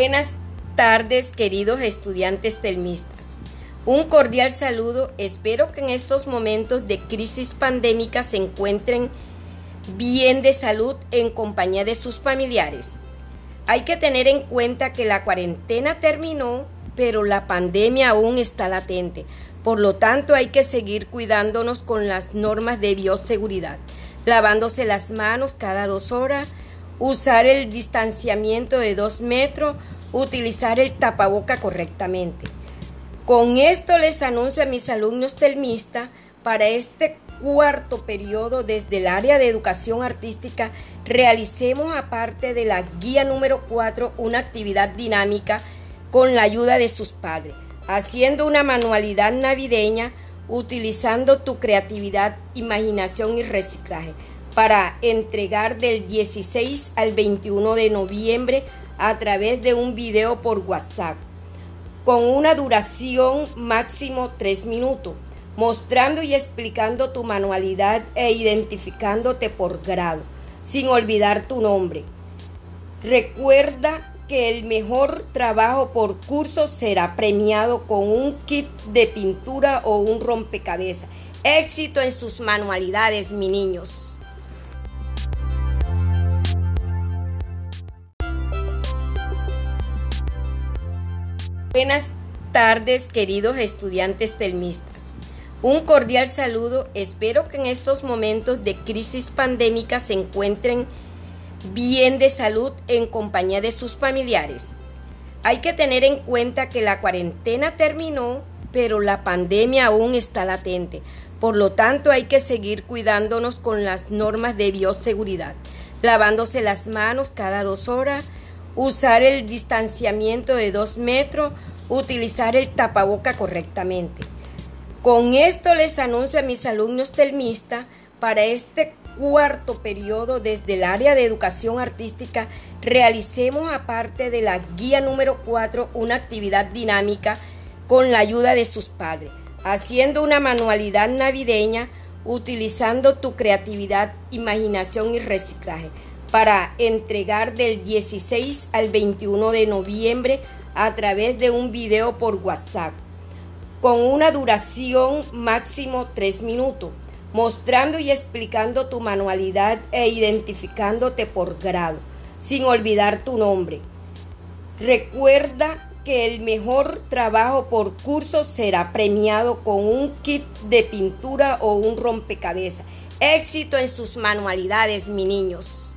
Buenas tardes, queridos estudiantes telmistas. Un cordial saludo. Espero que en estos momentos de crisis pandémica se encuentren bien de salud en compañía de sus familiares. Hay que tener en cuenta que la cuarentena terminó, pero la pandemia aún está latente. Por lo tanto, hay que seguir cuidándonos con las normas de bioseguridad, lavándose las manos cada dos horas, usar el distanciamiento de dos metros, utilizar el tapaboca correctamente. Con esto les anuncio a mis alumnos telmistas para este cuarto periodo desde el área de educación artística realicemos aparte de la guía número 4 una actividad dinámica con la ayuda de sus padres, haciendo una manualidad navideña utilizando tu creatividad, imaginación y reciclaje para entregar del 16 al 21 de noviembre a través de un video por WhatsApp con una duración máximo 3 minutos, mostrando y explicando tu manualidad e identificándote por grado, sin olvidar tu nombre. Recuerda que el mejor trabajo por curso será premiado con un kit de pintura o un rompecabezas. Éxito en sus manualidades, mi niños. Buenas tardes, queridos estudiantes telmistas. Un cordial saludo. Espero que en estos momentos de crisis pandémica se encuentren bien de salud en compañía de sus familiares. Hay que tener en cuenta que la cuarentena terminó, pero la pandemia aún está latente. Por lo tanto, hay que seguir cuidándonos con las normas de bioseguridad, lavándose las manos cada dos horas, usar el distanciamiento de dos metros, utilizar el tapaboca correctamente. Con esto les anuncio a mis alumnos telmistas para este cuarto periodo desde el área de educación artística realicemos aparte de la guía número 4 una actividad dinámica con la ayuda de sus padres, haciendo una manualidad navideña utilizando tu creatividad, imaginación y reciclaje para entregar del 16 al 21 de noviembre a través de un video por WhatsApp con una duración máximo 3 minutos, mostrando y explicando tu manualidad e identificándote por grado, sin olvidar tu nombre. Recuerda que el mejor trabajo por curso será premiado con un kit de pintura o un rompecabezas. Éxito en sus manualidades, mi niños.